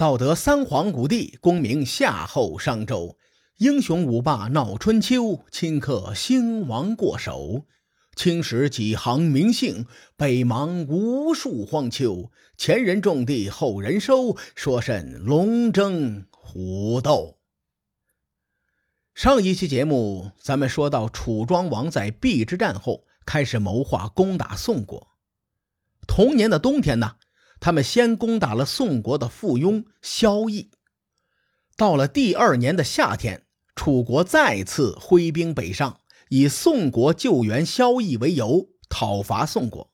道德三皇五帝，功名夏后商周，英雄五霸闹春秋，顷刻兴亡过手。青史几行名姓，北邙无数荒丘。前人种地，后人收，说甚龙争虎斗？上一期节目，咱们说到楚庄王在邲之战后，开始谋划攻打宋国。同年的冬天呢？他们先攻打了宋国的附庸萧绎，到了第二年的夏天，楚国再次挥兵北上，以宋国救援萧绎为由讨伐宋国。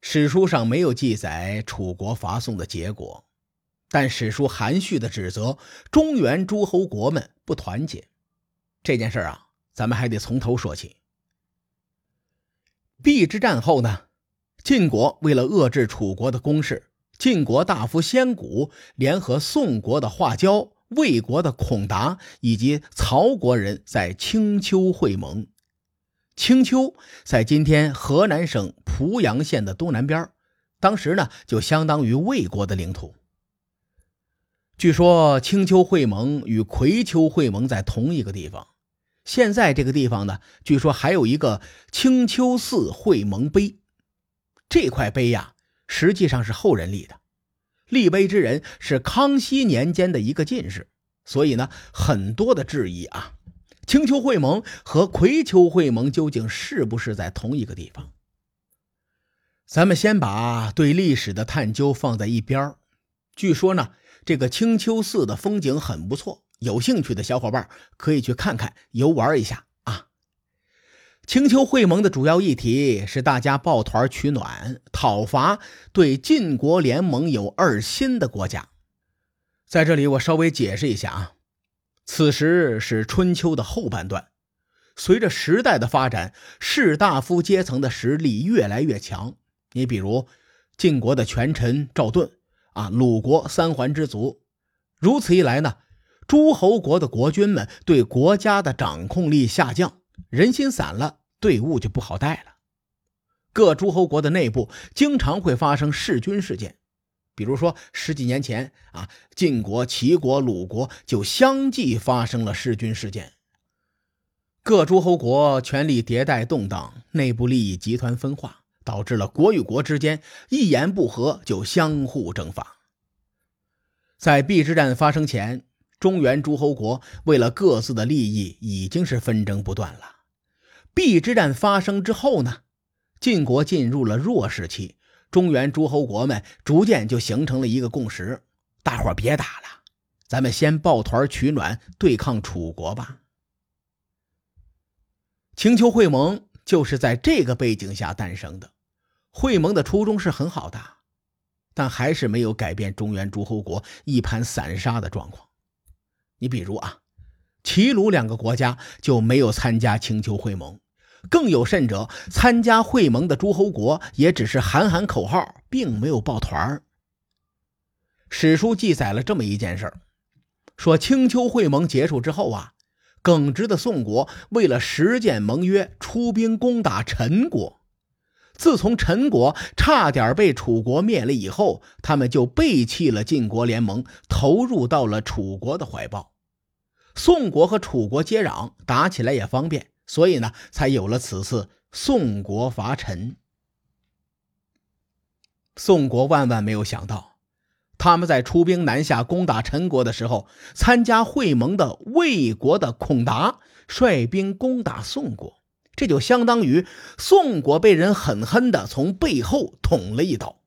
史书上没有记载楚国伐宋的结果，但史书含蓄的指责中原诸侯国们不团结。这件事啊，咱们还得从头说起。邲之战后呢？晋国为了遏制楚国的攻势，晋国大夫先谷联合宋国的华交、魏国的孔达以及曹国人在青丘会盟。青丘在今天河南省濮阳县的东南边，当时呢就相当于魏国的领土。据说青丘会盟与葵丘会盟在同一个地方，现在这个地方呢，据说还有一个青丘寺会盟碑。这块碑呀，实际上是后人立的，立碑之人是康熙年间的一个进士，所以呢，很多的质疑啊，青丘会盟和葵丘会盟究竟是不是在同一个地方？咱们先把对历史的探究放在一边据说呢，这个青丘寺的风景很不错，有兴趣的小伙伴可以去看看，游玩一下。青丘会盟的主要议题是大家抱团取暖，讨伐对晋国联盟有二心的国家。在这里，我稍微解释一下啊，此时是春秋的后半段，随着时代的发展，士大夫阶层的实力越来越强。你比如晋国的权臣赵盾啊，鲁国三桓之族。如此一来呢，诸侯国的国君们对国家的掌控力下降。人心散了，队伍就不好带了。各诸侯国的内部经常会发生弑君事件，比如说十几年前啊，晋国、齐国、鲁国就相继发生了弑君事件。各诸侯国权力迭代动荡，内部利益集团分化，导致了国与国之间一言不合就相互征伐。在邲之战发生前。中原诸侯国为了各自的利益，已经是纷争不断了。邲之战发生之后呢，晋国进入了弱势期，中原诸侯国们逐渐就形成了一个共识：大伙别打了，咱们先抱团取暖，对抗楚国吧。青丘会盟就是在这个背景下诞生的。会盟的初衷是很好的，但还是没有改变中原诸侯国一盘散沙的状况。你比如啊，齐鲁两个国家就没有参加青丘会盟，更有甚者，参加会盟的诸侯国也只是喊喊口号，并没有抱团史书记载了这么一件事说青丘会盟结束之后啊，耿直的宋国为了实践盟约，出兵攻打陈国。自从陈国差点被楚国灭了以后，他们就背弃了晋国联盟，投入到了楚国的怀抱。宋国和楚国接壤，打起来也方便，所以呢，才有了此次宋国伐陈。宋国万万没有想到，他们在出兵南下攻打陈国的时候，参加会盟的魏国的孔达率兵攻打宋国。这就相当于宋国被人狠狠的从背后捅了一刀。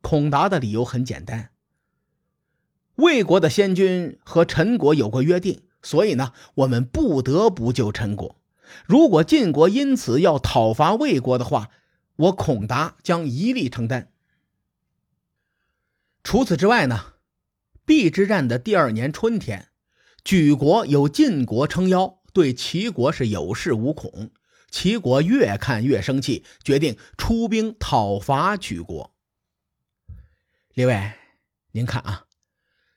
孔达的理由很简单：魏国的先君和陈国有过约定，所以呢，我们不得不救陈国。如果晋国因此要讨伐魏国的话，我孔达将一力承担。除此之外呢，邲之战的第二年春天，举国有晋国撑腰。对齐国是有恃无恐，齐国越看越生气，决定出兵讨伐举国。列位，您看啊，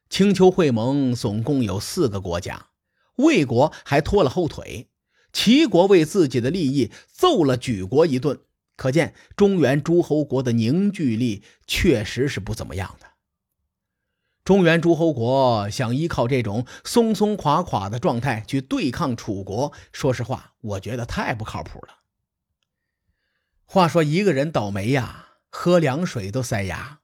青丘会盟总共有四个国家，魏国还拖了后腿，齐国为自己的利益揍了举国一顿，可见中原诸侯国的凝聚力确实是不怎么样的。中原诸侯国想依靠这种松松垮垮的状态去对抗楚国，说实话，我觉得太不靠谱了。话说一个人倒霉呀，喝凉水都塞牙。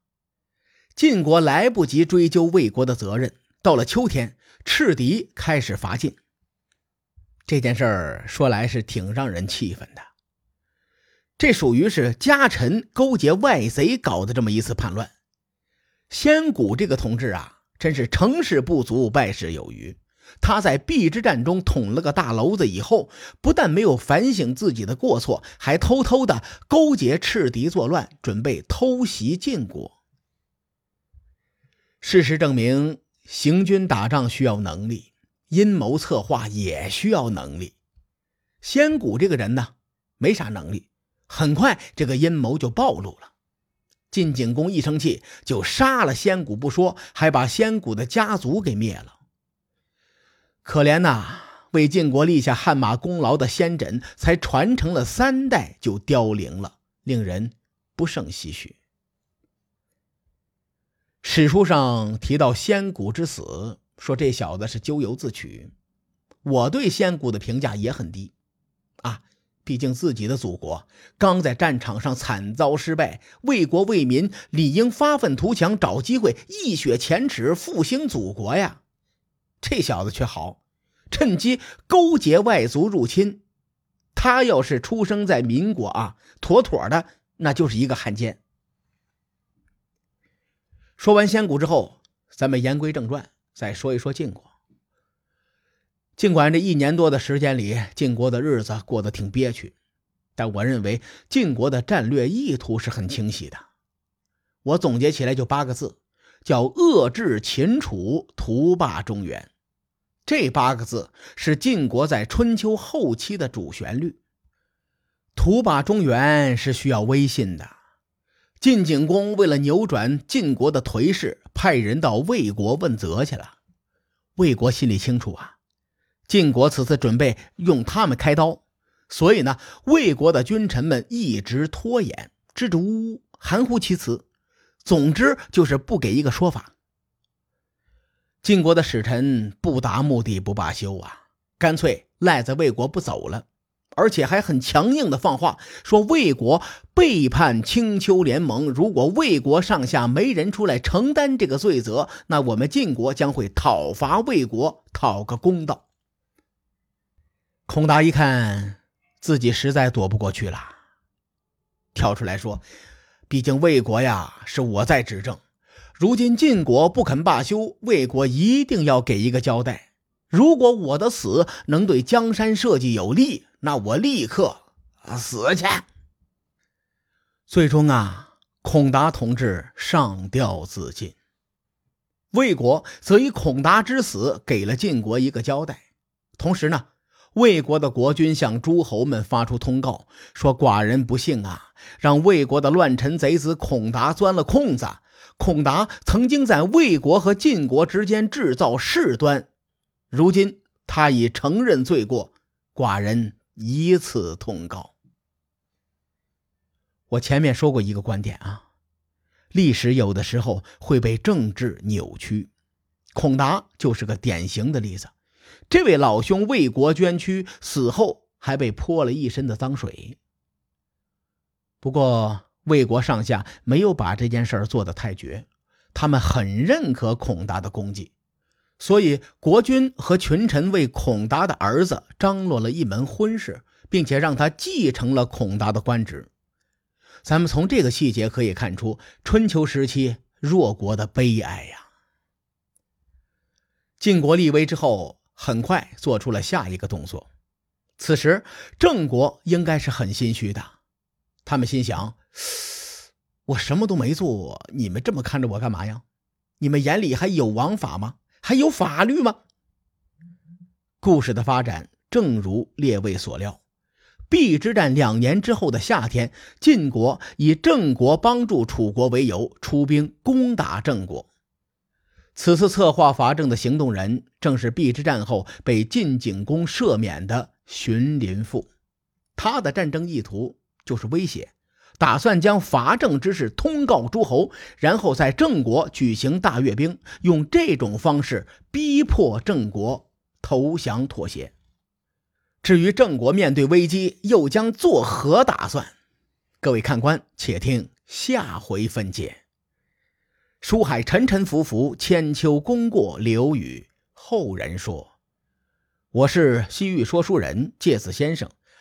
晋国来不及追究魏国的责任，到了秋天，赤狄开始伐晋。这件事儿说来是挺让人气愤的。这属于是家臣勾结外贼搞的这么一次叛乱。先谷这个同志啊，真是成事不足败事有余。他在邲之战中捅了个大娄子以后，不但没有反省自己的过错，还偷偷的勾结赤狄作乱，准备偷袭晋国。事实证明，行军打仗需要能力，阴谋策划也需要能力。先谷这个人呢，没啥能力，很快这个阴谋就暴露了。晋景公一生气，就杀了先谷不说，还把先谷的家族给灭了。可怜呐，为晋国立下汗马功劳的先轸，才传承了三代就凋零了，令人不胜唏嘘。史书上提到仙谷之死，说这小子是咎由自取。我对仙谷的评价也很低，啊。毕竟自己的祖国刚在战场上惨遭失败，为国为民理应发愤图强，找机会一雪前耻，复兴祖国呀！这小子却好，趁机勾结外族入侵。他要是出生在民国啊，妥妥的那就是一个汉奸。说完先谷之后，咱们言归正传，再说一说晋国。尽管这一年多的时间里，晋国的日子过得挺憋屈，但我认为晋国的战略意图是很清晰的。我总结起来就八个字，叫“遏制秦楚，图霸中原”。这八个字是晋国在春秋后期的主旋律。图霸中原是需要威信的。晋景公为了扭转晋国的颓势，派人到魏国问责去了。魏国心里清楚啊。晋国此次准备用他们开刀，所以呢，魏国的君臣们一直拖延，支支吾吾，含糊其辞。总之就是不给一个说法。晋国的使臣不达目的不罢休啊，干脆赖在魏国不走了，而且还很强硬的放话说魏国背叛青丘联盟，如果魏国上下没人出来承担这个罪责，那我们晋国将会讨伐魏国，讨个公道。孔达一看自己实在躲不过去了，跳出来说：“毕竟魏国呀是我在执政，如今晋国不肯罢休，魏国一定要给一个交代。如果我的死能对江山社稷有利，那我立刻死去。”最终啊，孔达同志上吊自尽。魏国则以孔达之死给了晋国一个交代，同时呢。魏国的国君向诸侯们发出通告，说：“寡人不幸啊，让魏国的乱臣贼子孔达钻了空子。孔达曾经在魏国和晋国之间制造事端，如今他已承认罪过，寡人以此通告。”我前面说过一个观点啊，历史有的时候会被政治扭曲，孔达就是个典型的例子。这位老兄为国捐躯，死后还被泼了一身的脏水。不过魏国上下没有把这件事做得太绝，他们很认可孔达的功绩，所以国君和群臣为孔达的儿子张罗了一门婚事，并且让他继承了孔达的官职。咱们从这个细节可以看出，春秋时期弱国的悲哀呀。晋国立威之后。很快做出了下一个动作。此时，郑国应该是很心虚的。他们心想：“我什么都没做，你们这么看着我干嘛呀？你们眼里还有王法吗？还有法律吗？”故事的发展正如列位所料，邲之战两年之后的夏天，晋国以郑国帮助楚国为由，出兵攻打郑国。此次策划伐郑的行动人，正是邲之战后被晋景公赦免的荀林父。他的战争意图就是威胁，打算将伐郑之事通告诸侯，然后在郑国举行大阅兵，用这种方式逼迫郑国投降妥协。至于郑国面对危机又将作何打算？各位看官，且听下回分解。书海沉沉浮浮，千秋功过留与后人说。我是西域说书人介子先生。